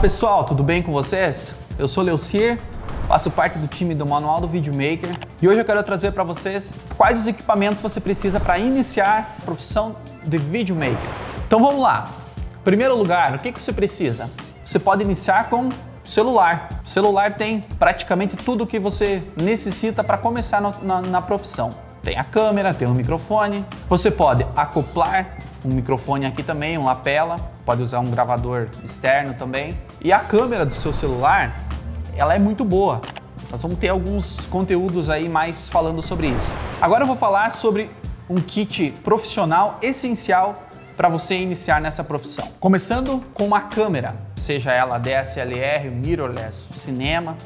pessoal, tudo bem com vocês? Eu sou Leucier, faço parte do time do Manual do Videomaker e hoje eu quero trazer para vocês quais os equipamentos você precisa para iniciar a profissão de videomaker. Então vamos lá. Em primeiro lugar, o que, que você precisa? Você pode iniciar com celular. O celular tem praticamente tudo o que você necessita para começar no, na, na profissão. Tem a câmera, tem o microfone. Você pode acoplar um microfone aqui também, um lapela, pode usar um gravador externo também. E a câmera do seu celular, ela é muito boa. Nós vamos ter alguns conteúdos aí mais falando sobre isso. Agora eu vou falar sobre um kit profissional essencial para você iniciar nessa profissão. Começando com uma câmera, seja ela DSLR, mirrorless, cinema,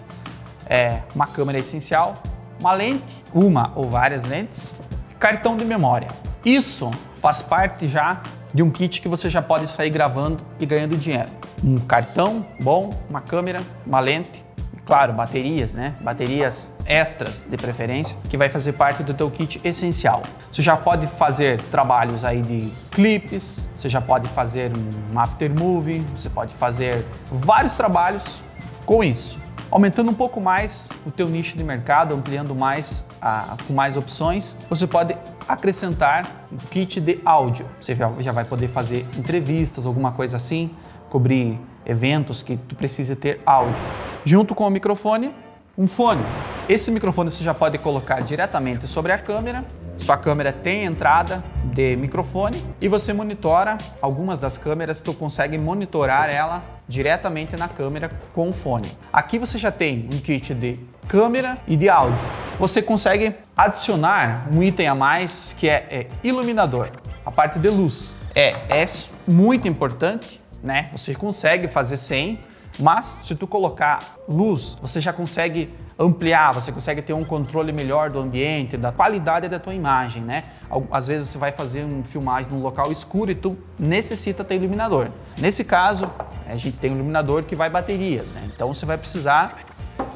é uma câmera essencial, uma lente, uma ou várias lentes, cartão de memória. Isso faz parte já de um kit que você já pode sair gravando e ganhando dinheiro. Um cartão bom, uma câmera, uma lente, claro, baterias, né? Baterias extras de preferência, que vai fazer parte do teu kit essencial. Você já pode fazer trabalhos aí de clipes, você já pode fazer um aftermovie, você pode fazer vários trabalhos com isso. Aumentando um pouco mais o teu nicho de mercado, ampliando mais, a, com mais opções, você pode acrescentar um kit de áudio. Você já, já vai poder fazer entrevistas, alguma coisa assim, cobrir eventos que tu precisa ter áudio. Junto com o microfone, um fone. Esse microfone você já pode colocar diretamente sobre a câmera. Sua câmera tem entrada de microfone e você monitora algumas das câmeras, tu consegue monitorar ela diretamente na câmera com o fone. Aqui você já tem um kit de câmera e de áudio. Você consegue adicionar um item a mais que é, é iluminador, a parte de luz. É, é muito importante, né? Você consegue fazer sem, mas se tu colocar luz, você já consegue ampliar, você consegue ter um controle melhor do ambiente, da qualidade da tua imagem, né? Às vezes você vai fazer uma filmagem num local escuro e tu necessita ter iluminador. Nesse caso, a gente tem um iluminador que vai baterias, né? Então você vai precisar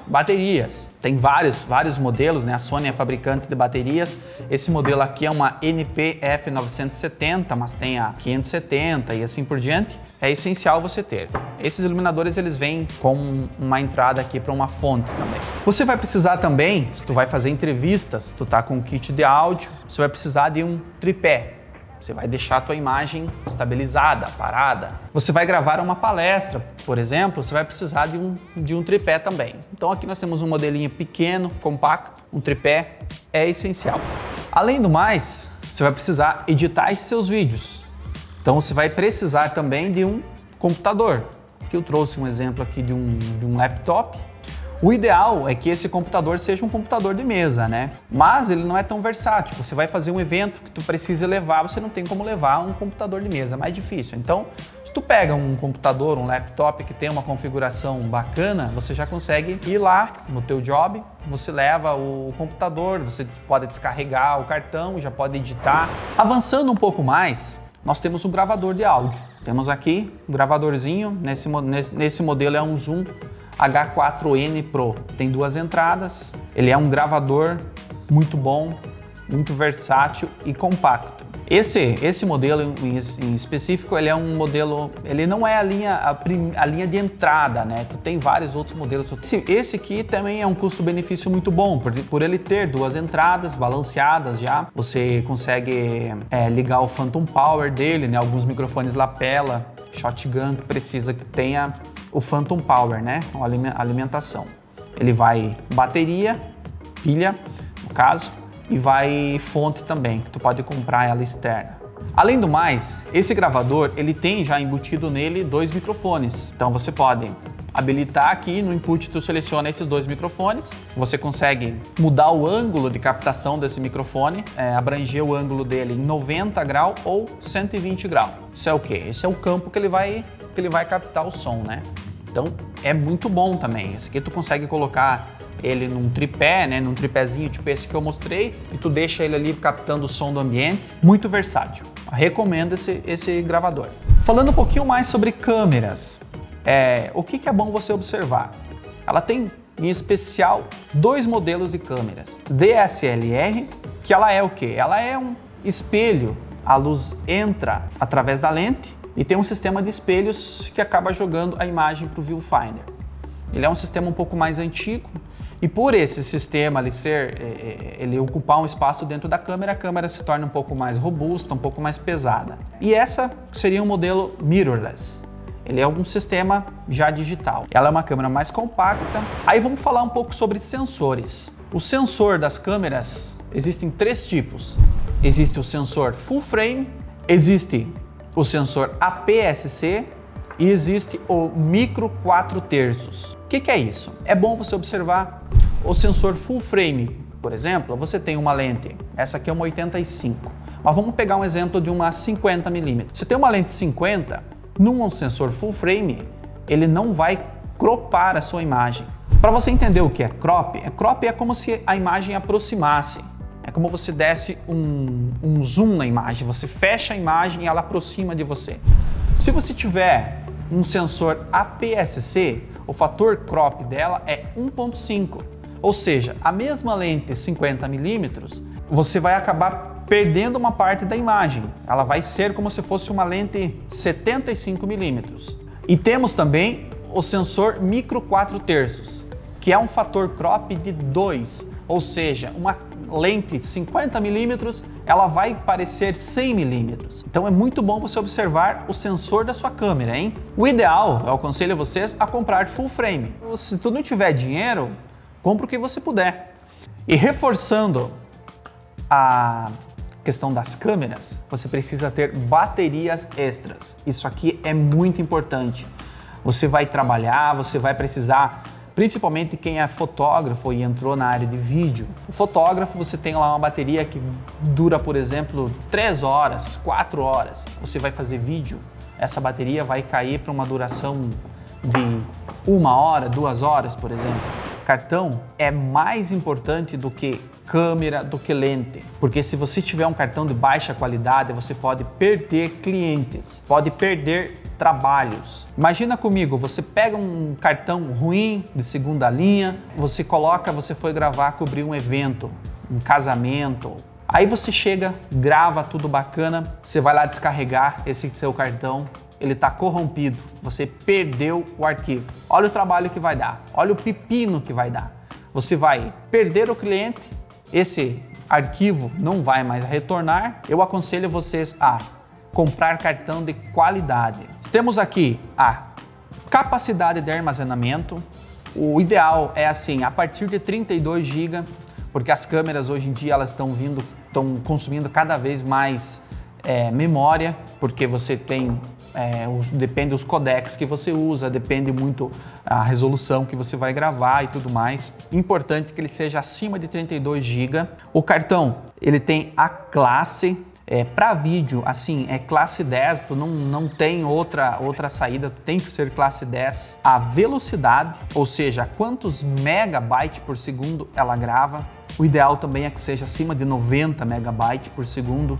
baterias. Tem vários, vários modelos, né? A Sony é fabricante de baterias. Esse modelo aqui é uma NPF 970, mas tem a 570 e assim por diante. É essencial você ter. Esses iluminadores eles vêm com uma entrada aqui para uma fonte também. Você vai precisar também, se tu vai fazer entrevistas, tu tá com um kit de áudio, você vai precisar de um tripé. Você vai deixar a tua imagem estabilizada, parada. Você vai gravar uma palestra, por exemplo, você vai precisar de um, de um tripé também. Então aqui nós temos um modelinho pequeno, compacto, um tripé é essencial. Além do mais, você vai precisar editar esses seus vídeos. Então você vai precisar também de um computador. Aqui eu trouxe um exemplo aqui de um, de um laptop o ideal é que esse computador seja um computador de mesa, né? Mas ele não é tão versátil. Você vai fazer um evento que tu precisa levar, você não tem como levar um computador de mesa, é mais difícil. Então, se tu pega um computador, um laptop que tem uma configuração bacana, você já consegue ir lá no teu job, você leva o computador, você pode descarregar o cartão, já pode editar. Avançando um pouco mais, nós temos um gravador de áudio. Temos aqui um gravadorzinho, nesse, nesse, modelo é um Zoom H4N Pro. Tem duas entradas, ele é um gravador muito bom, muito versátil e compacto. Esse, esse modelo em, específico, ele é um modelo, ele não é a linha, a, prim, a linha de entrada, né? Tu tem vários outros modelos. Esse, esse aqui também é um custo-benefício muito bom, por, por ele ter duas entradas balanceadas já. Você consegue é, ligar o Phantom Power dele, né? Alguns microfones lapela, shotgun que precisa que tenha o Phantom Power, né? A alimentação. Ele vai bateria, pilha, no caso, e vai fonte também, que tu pode comprar ela externa. Além do mais, esse gravador ele tem já embutido nele dois microfones. Então você pode habilitar aqui no input tu seleciona esses dois microfones. Você consegue mudar o ângulo de captação desse microfone, é, abranger o ângulo dele em 90 graus ou 120 graus. Isso é o que? Esse é o campo que ele vai que ele vai captar o som, né? Então é muito bom também. Esse aqui tu consegue colocar ele num tripé, né, num tripézinho tipo esse que eu mostrei, e tu deixa ele ali captando o som do ambiente. Muito versátil. Recomendo esse, esse gravador. Falando um pouquinho mais sobre câmeras, é, o que, que é bom você observar? Ela tem, em especial, dois modelos de câmeras. DSLR, que ela é o que? Ela é um espelho. A luz entra através da lente e tem um sistema de espelhos que acaba jogando a imagem para o viewfinder. Ele é um sistema um pouco mais antigo e por esse sistema ele ser, é, é, ele ocupar um espaço dentro da câmera, a câmera se torna um pouco mais robusta, um pouco mais pesada. E essa seria um modelo mirrorless. Ele é um sistema já digital. Ela é uma câmera mais compacta. Aí vamos falar um pouco sobre sensores. O sensor das câmeras existem três tipos. Existe o sensor full frame, existe o sensor APS-C e existe o micro 4 terços. O que, que é isso? É bom você observar o sensor full frame, por exemplo, você tem uma lente, essa aqui é uma 85, mas vamos pegar um exemplo de uma 50 mm. Você tem uma lente 50, num sensor full frame, ele não vai cropar a sua imagem. Para você entender o que é crop, é crop é como se a imagem aproximasse. É como você desse um, um zoom na imagem, você fecha a imagem e ela aproxima de você. Se você tiver um sensor APS-C, o fator crop dela é 1.5. Ou seja, a mesma lente 50mm, você vai acabar perdendo uma parte da imagem. Ela vai ser como se fosse uma lente 75mm. E temos também o sensor micro 4 terços, que é um fator crop de 2, ou seja, uma lente 50 milímetros, ela vai parecer 100 milímetros. Então é muito bom você observar o sensor da sua câmera, hein? O ideal, eu aconselho vocês a comprar full frame. Se tu não tiver dinheiro, compra o que você puder. E reforçando a questão das câmeras, você precisa ter baterias extras. Isso aqui é muito importante. Você vai trabalhar, você vai precisar principalmente quem é fotógrafo e entrou na área de vídeo. O fotógrafo, você tem lá uma bateria que dura, por exemplo, 3 horas, 4 horas. Você vai fazer vídeo, essa bateria vai cair para uma duração de uma hora, duas horas, por exemplo. Cartão é mais importante do que câmera, do que lente, porque se você tiver um cartão de baixa qualidade, você pode perder clientes, pode perder trabalhos. Imagina comigo, você pega um cartão ruim de segunda linha, você coloca, você foi gravar, cobrir um evento, um casamento. Aí você chega, grava tudo bacana, você vai lá descarregar esse seu cartão, ele está corrompido, você perdeu o arquivo. Olha o trabalho que vai dar, olha o pepino que vai dar. Você vai perder o cliente, esse arquivo não vai mais retornar. Eu aconselho vocês a comprar cartão de qualidade. Temos aqui a capacidade de armazenamento. O ideal é assim, a partir de 32 GB, porque as câmeras hoje em dia elas estão vindo, estão consumindo cada vez mais é, memória, porque você tem é, os, depende dos codecs que você usa, depende muito a resolução que você vai gravar e tudo mais. Importante que ele seja acima de 32 GB. O cartão ele tem a classe é, para vídeo, assim, é classe 10, tu não, não tem outra, outra saída, tem que ser classe 10. A velocidade, ou seja, quantos megabytes por segundo ela grava. O ideal também é que seja acima de 90 megabytes por segundo.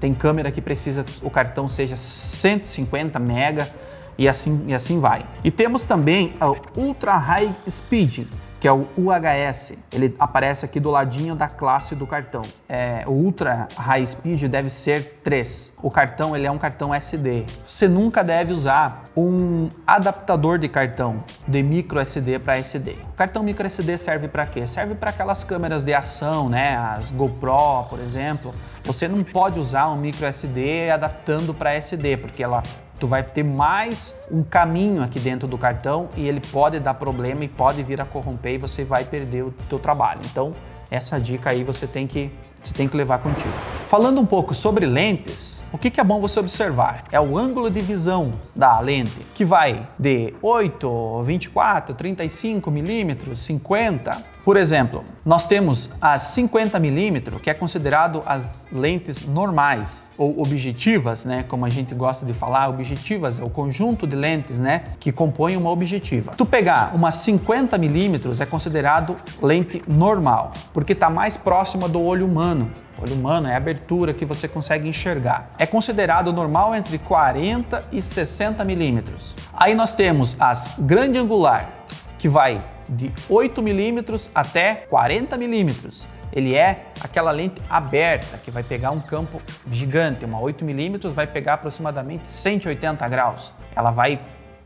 Tem câmera que precisa o cartão seja 150 mega e assim, e assim vai. E temos também o Ultra High Speed, que é o UHS. Ele aparece aqui do ladinho da classe do cartão. É, o Ultra High Speed deve ser 3. O cartão ele é um cartão SD. Você nunca deve usar um adaptador de cartão de micro SD para SD. O cartão micro SD serve para quê? Serve para aquelas câmeras de ação, né? As GoPro, por exemplo. Você não pode usar um micro SD adaptando para SD, porque ela tu vai ter mais um caminho aqui dentro do cartão e ele pode dar problema e pode vir a corromper e você vai perder o teu trabalho. Então, essa dica aí você tem que, você tem que levar contigo. Falando um pouco sobre lentes, o que, que é bom você observar? É o ângulo de visão da lente, que vai de 8, 24, 35 milímetros, 50 por exemplo, nós temos as 50 mm, que é considerado as lentes normais ou objetivas, né, como a gente gosta de falar, objetivas é o conjunto de lentes, né, que compõem uma objetiva. Tu pegar uma 50 mm é considerado lente normal, porque está mais próxima do olho humano. O olho humano é a abertura que você consegue enxergar. É considerado normal entre 40 e 60 milímetros. Aí nós temos as grande angular, que vai de 8 milímetros até 40 milímetros. ele é aquela lente aberta que vai pegar um campo gigante, uma 8mm vai pegar aproximadamente 180 graus. Ela vai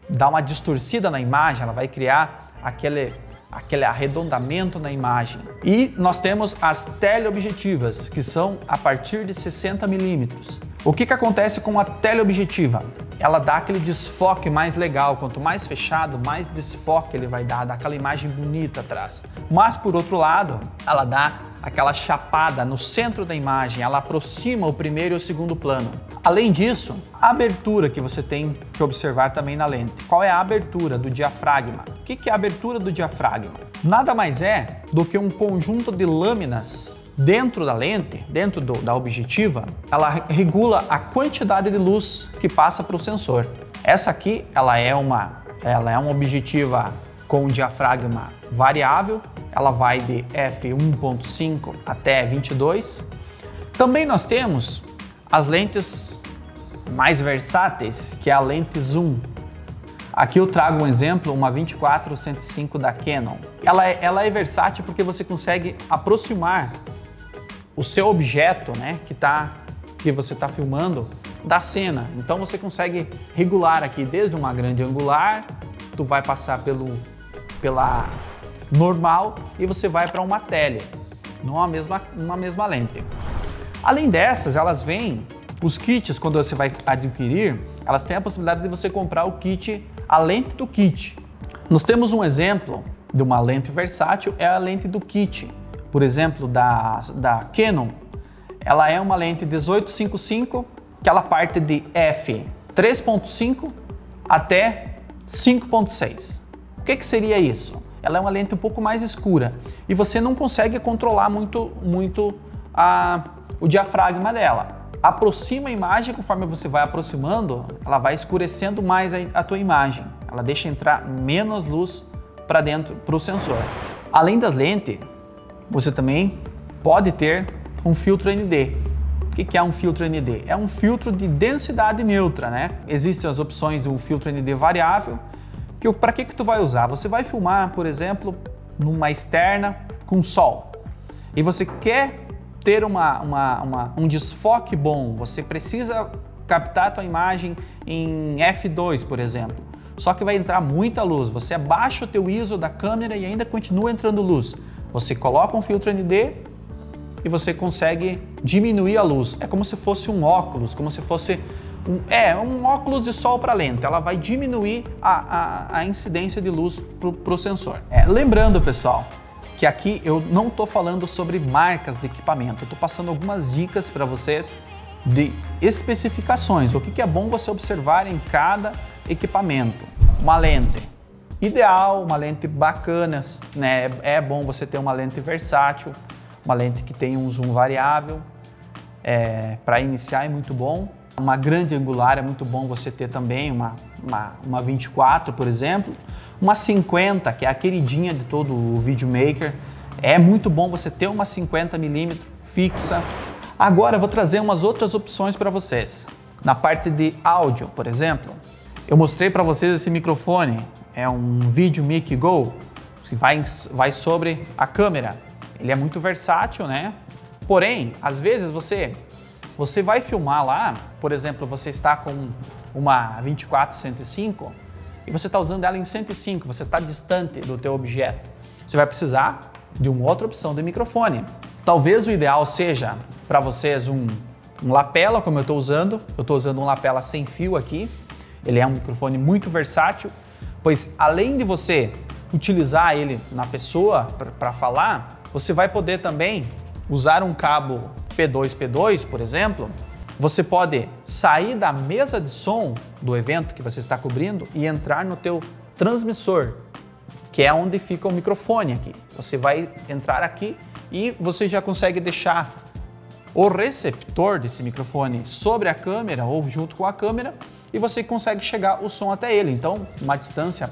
dar uma distorcida na imagem, ela vai criar aquele aquele arredondamento na imagem. E nós temos as teleobjetivas, que são a partir de 60 milímetros. O que, que acontece com a teleobjetiva? Ela dá aquele desfoque mais legal, quanto mais fechado, mais desfoque ele vai dar, dá aquela imagem bonita atrás. Mas por outro lado, ela dá aquela chapada no centro da imagem, ela aproxima o primeiro e o segundo plano. Além disso, a abertura que você tem que observar também na lente. Qual é a abertura do diafragma? O que é a abertura do diafragma? Nada mais é do que um conjunto de lâminas dentro da lente, dentro do, da objetiva, ela regula a quantidade de luz que passa para o sensor. Essa aqui, ela é uma, ela é uma objetiva com diafragma variável, ela vai de f1.5 até 22. Também nós temos as lentes mais versáteis, que é a lente zoom. Aqui eu trago um exemplo, uma 24-105 da Canon. Ela é, ela é versátil porque você consegue aproximar o seu objeto, né, que tá que você está filmando da cena. Então você consegue regular aqui desde uma grande angular, tu vai passar pelo pela normal e você vai para uma tele, numa mesma uma mesma lente. Além dessas, elas vêm os kits quando você vai adquirir, elas têm a possibilidade de você comprar o kit, a lente do kit. Nós temos um exemplo de uma lente versátil, é a lente do kit por exemplo, da, da Canon, ela é uma lente 1855 que ela parte de f 3.5 até 5.6. O que, que seria isso? Ela é uma lente um pouco mais escura e você não consegue controlar muito, muito a, o diafragma dela. Aproxima a imagem, conforme você vai aproximando, ela vai escurecendo mais a, a tua imagem. Ela deixa entrar menos luz para dentro para o sensor. Além das lentes, você também pode ter um filtro ND. O que é um filtro ND? É um filtro de densidade neutra, né? Existem as opções do filtro ND variável, que para que que tu vai usar? Você vai filmar, por exemplo, numa externa com sol e você quer ter uma, uma, uma, um desfoque bom, você precisa captar a tua imagem em f2, por exemplo. Só que vai entrar muita luz. Você abaixa o teu ISO da câmera e ainda continua entrando luz. Você coloca um filtro ND e você consegue diminuir a luz. É como se fosse um óculos, como se fosse um, é, um óculos de sol para lente. Ela vai diminuir a, a, a incidência de luz para o sensor. É, lembrando, pessoal, que aqui eu não estou falando sobre marcas de equipamento. Estou passando algumas dicas para vocês de especificações. O que, que é bom você observar em cada equipamento. Uma lente ideal, uma lente bacana, né? É bom você ter uma lente versátil, uma lente que tem um zoom variável. É, Para iniciar é muito bom. Uma grande angular é muito bom você ter também, uma, uma, uma 24, por exemplo. Uma 50, que é a queridinha de todo o videomaker. É muito bom você ter uma 50mm fixa. Agora eu vou trazer umas outras opções para vocês. Na parte de áudio, por exemplo, eu mostrei para vocês esse microfone é um vídeo Mic Go, que vai, vai sobre a câmera. Ele é muito versátil, né? Porém, às vezes você você vai filmar lá, por exemplo, você está com uma 24-105 e você está usando ela em 105, você está distante do teu objeto. Você vai precisar de uma outra opção de microfone. Talvez o ideal seja para vocês um, um lapela, como eu estou usando. Eu estou usando um lapela sem fio aqui. Ele é um microfone muito versátil pois além de você utilizar ele na pessoa para falar, você vai poder também usar um cabo P2P2, por exemplo. Você pode sair da mesa de som do evento que você está cobrindo e entrar no teu transmissor, que é onde fica o microfone aqui. Você vai entrar aqui e você já consegue deixar o receptor desse microfone sobre a câmera ou junto com a câmera e você consegue chegar o som até ele. Então, uma distância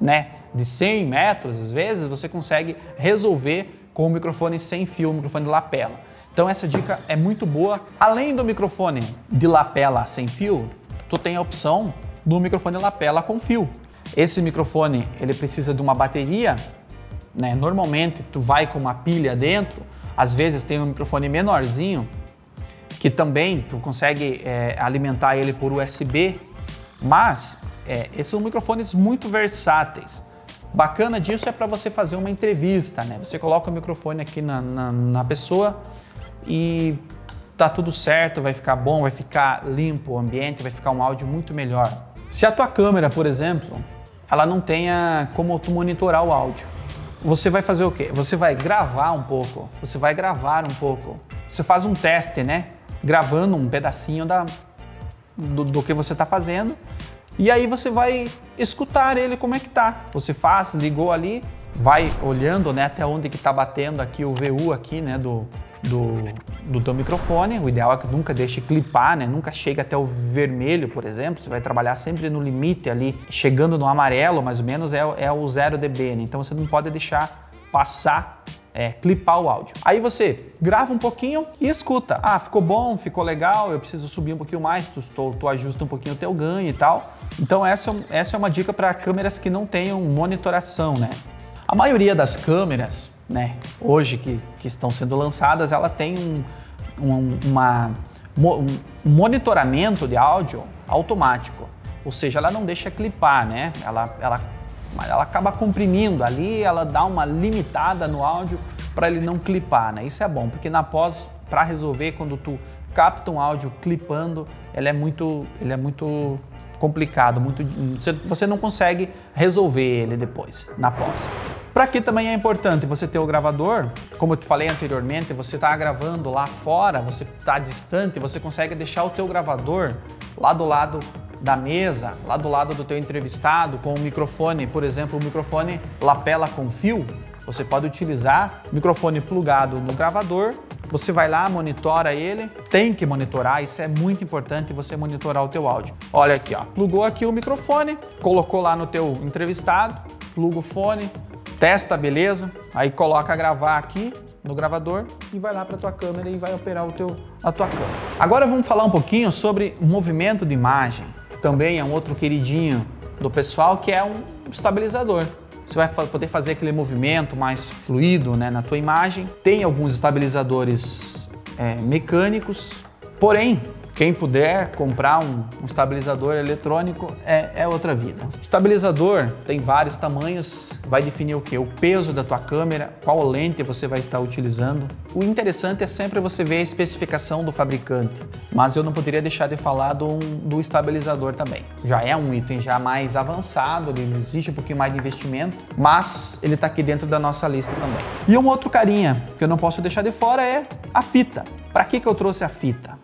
né, de 100 metros, às vezes, você consegue resolver com o microfone sem fio, o microfone de lapela. Então essa dica é muito boa. Além do microfone de lapela sem fio, tu tem a opção do microfone lapela com fio. Esse microfone ele precisa de uma bateria, né? Normalmente tu vai com uma pilha dentro, Às vezes tem um microfone menorzinho que também tu consegue é, alimentar ele por USB, mas é, esses são microfones muito versáteis. Bacana disso é para você fazer uma entrevista, né? Você coloca o microfone aqui na, na, na pessoa e tá tudo certo, vai ficar bom, vai ficar limpo o ambiente, vai ficar um áudio muito melhor. Se a tua câmera, por exemplo, ela não tenha como tu monitorar o áudio, você vai fazer o quê? Você vai gravar um pouco, você vai gravar um pouco. Você faz um teste, né? Gravando um pedacinho da, do, do que você está fazendo e aí você vai escutar ele como é que tá. Você faz, ligou ali, vai olhando né, até onde que está batendo aqui o VU aqui, né, do, do, do teu microfone. O ideal é que nunca deixe clipar, né? Nunca chega até o vermelho, por exemplo. Você vai trabalhar sempre no limite ali, chegando no amarelo, mais ou menos, é, é o 0 dB, né? Então você não pode deixar passar é, clipar o áudio. Aí você grava um pouquinho e escuta. Ah, ficou bom, ficou legal, eu preciso subir um pouquinho mais, tu, tu, tu ajusta um pouquinho o teu ganho e tal. Então essa, essa é uma dica para câmeras que não tenham monitoração, né? A maioria das câmeras, né, hoje que, que estão sendo lançadas, ela tem um, um, uma, um monitoramento de áudio automático. Ou seja, ela não deixa clipar, né? Ela, ela mas ela acaba comprimindo ali, ela dá uma limitada no áudio para ele não clipar, né? Isso é bom, porque na pós, para resolver, quando tu capta um áudio clipando, ele é muito, ele é muito complicado, muito, você não consegue resolver ele depois, na pós. Para que também é importante você ter o gravador, como eu te falei anteriormente, você está gravando lá fora, você está distante, você consegue deixar o teu gravador lá do lado da mesa, lá do lado do teu entrevistado, com o microfone, por exemplo, o microfone lapela com fio, você pode utilizar microfone plugado no gravador, você vai lá, monitora ele, tem que monitorar, isso é muito importante você monitorar o teu áudio. Olha aqui, ó, plugou aqui o microfone, colocou lá no teu entrevistado, pluga o fone, testa, beleza? Aí coloca gravar aqui no gravador e vai lá para tua câmera e vai operar o teu, a tua câmera. Agora vamos falar um pouquinho sobre movimento de imagem também é um outro queridinho do pessoal que é um estabilizador. Você vai poder fazer aquele movimento mais fluido né, na tua imagem. Tem alguns estabilizadores é, mecânicos, porém quem puder comprar um, um estabilizador eletrônico é, é, outra vida. Estabilizador tem vários tamanhos, vai definir o que? O peso da tua câmera, qual lente você vai estar utilizando. O interessante é sempre você ver a especificação do fabricante, mas eu não poderia deixar de falar do, do estabilizador também. Já é um item já mais avançado, ele exige um pouquinho mais de investimento, mas ele está aqui dentro da nossa lista também. E um outro carinha que eu não posso deixar de fora é a fita. Para que, que eu trouxe a fita?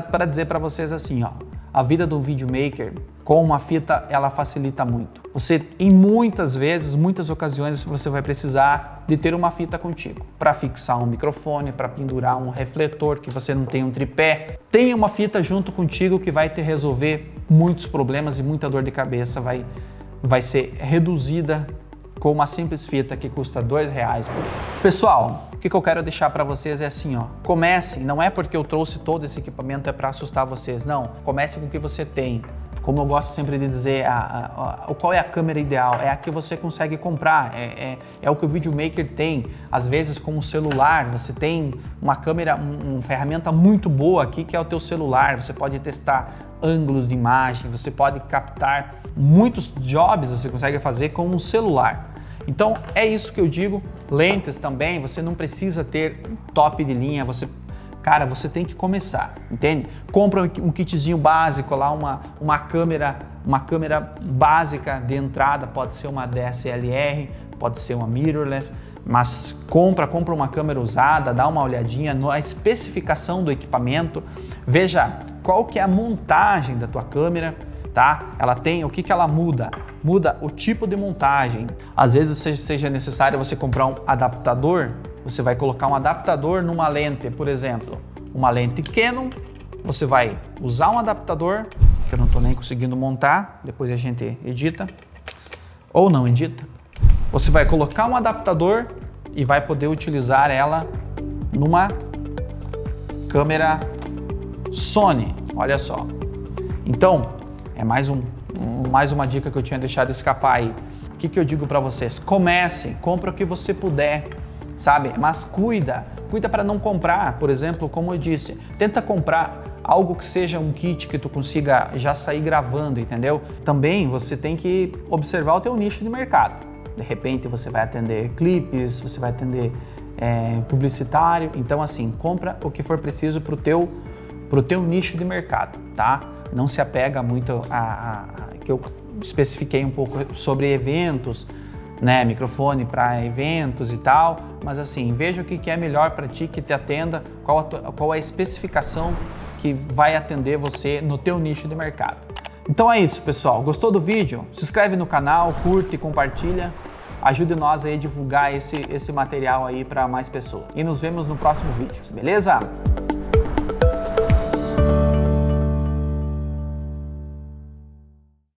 Para dizer para vocês assim, ó, a vida do videomaker com uma fita ela facilita muito. Você, em muitas vezes, muitas ocasiões, você vai precisar de ter uma fita contigo para fixar um microfone, para pendurar um refletor que você não tem um tripé. Tenha uma fita junto contigo que vai te resolver muitos problemas e muita dor de cabeça vai, vai ser reduzida com uma simples fita que custa dois reais por. Pessoal, o que, eu quero deixar para vocês é assim, ó. Comece, não é porque eu trouxe todo esse equipamento é para assustar vocês, não. Comece com o que você tem. Como eu gosto sempre de dizer, a, a, a, qual é a câmera ideal? É a que você consegue comprar, é, é, é o que o videomaker tem. Às vezes com o celular, você tem uma câmera, um, uma ferramenta muito boa aqui que é o teu celular. Você pode testar ângulos de imagem, você pode captar muitos jobs você consegue fazer com um celular. Então é isso que eu digo. Lentes também, você não precisa ter top de linha, você cara, você tem que começar, entende? Compra um kitzinho básico lá, uma, uma câmera, uma câmera básica de entrada, pode ser uma DSLR, pode ser uma mirrorless, mas compra, compra uma câmera usada, dá uma olhadinha na especificação do equipamento, veja qual que é a montagem da tua câmera, tá? Ela tem o que que ela muda? Muda o tipo de montagem. Às vezes seja necessário você comprar um adaptador, você vai colocar um adaptador numa lente, por exemplo, uma lente Canon, você vai usar um adaptador, que eu não estou nem conseguindo montar, depois a gente edita, ou não edita. Você vai colocar um adaptador e vai poder utilizar ela numa câmera Sony, olha só. Então, é mais, um, mais uma dica que eu tinha deixado escapar aí. O que, que eu digo para vocês? Comece, compra o que você puder, sabe? Mas cuida, cuida para não comprar, por exemplo, como eu disse, tenta comprar algo que seja um kit que tu consiga já sair gravando, entendeu? Também você tem que observar o teu nicho de mercado. De repente você vai atender clipes, você vai atender é, publicitário. Então assim, compra o que for preciso para o teu, pro teu nicho de mercado, tá? Não se apega muito a, a, a que eu especifiquei um pouco sobre eventos, né, microfone para eventos e tal, mas assim, veja o que é melhor para ti, que te atenda, qual a, qual a especificação que vai atender você no teu nicho de mercado. Então é isso, pessoal. Gostou do vídeo? Se inscreve no canal, curte e compartilha. Ajude nós aí a divulgar esse, esse material aí para mais pessoas. E nos vemos no próximo vídeo, beleza?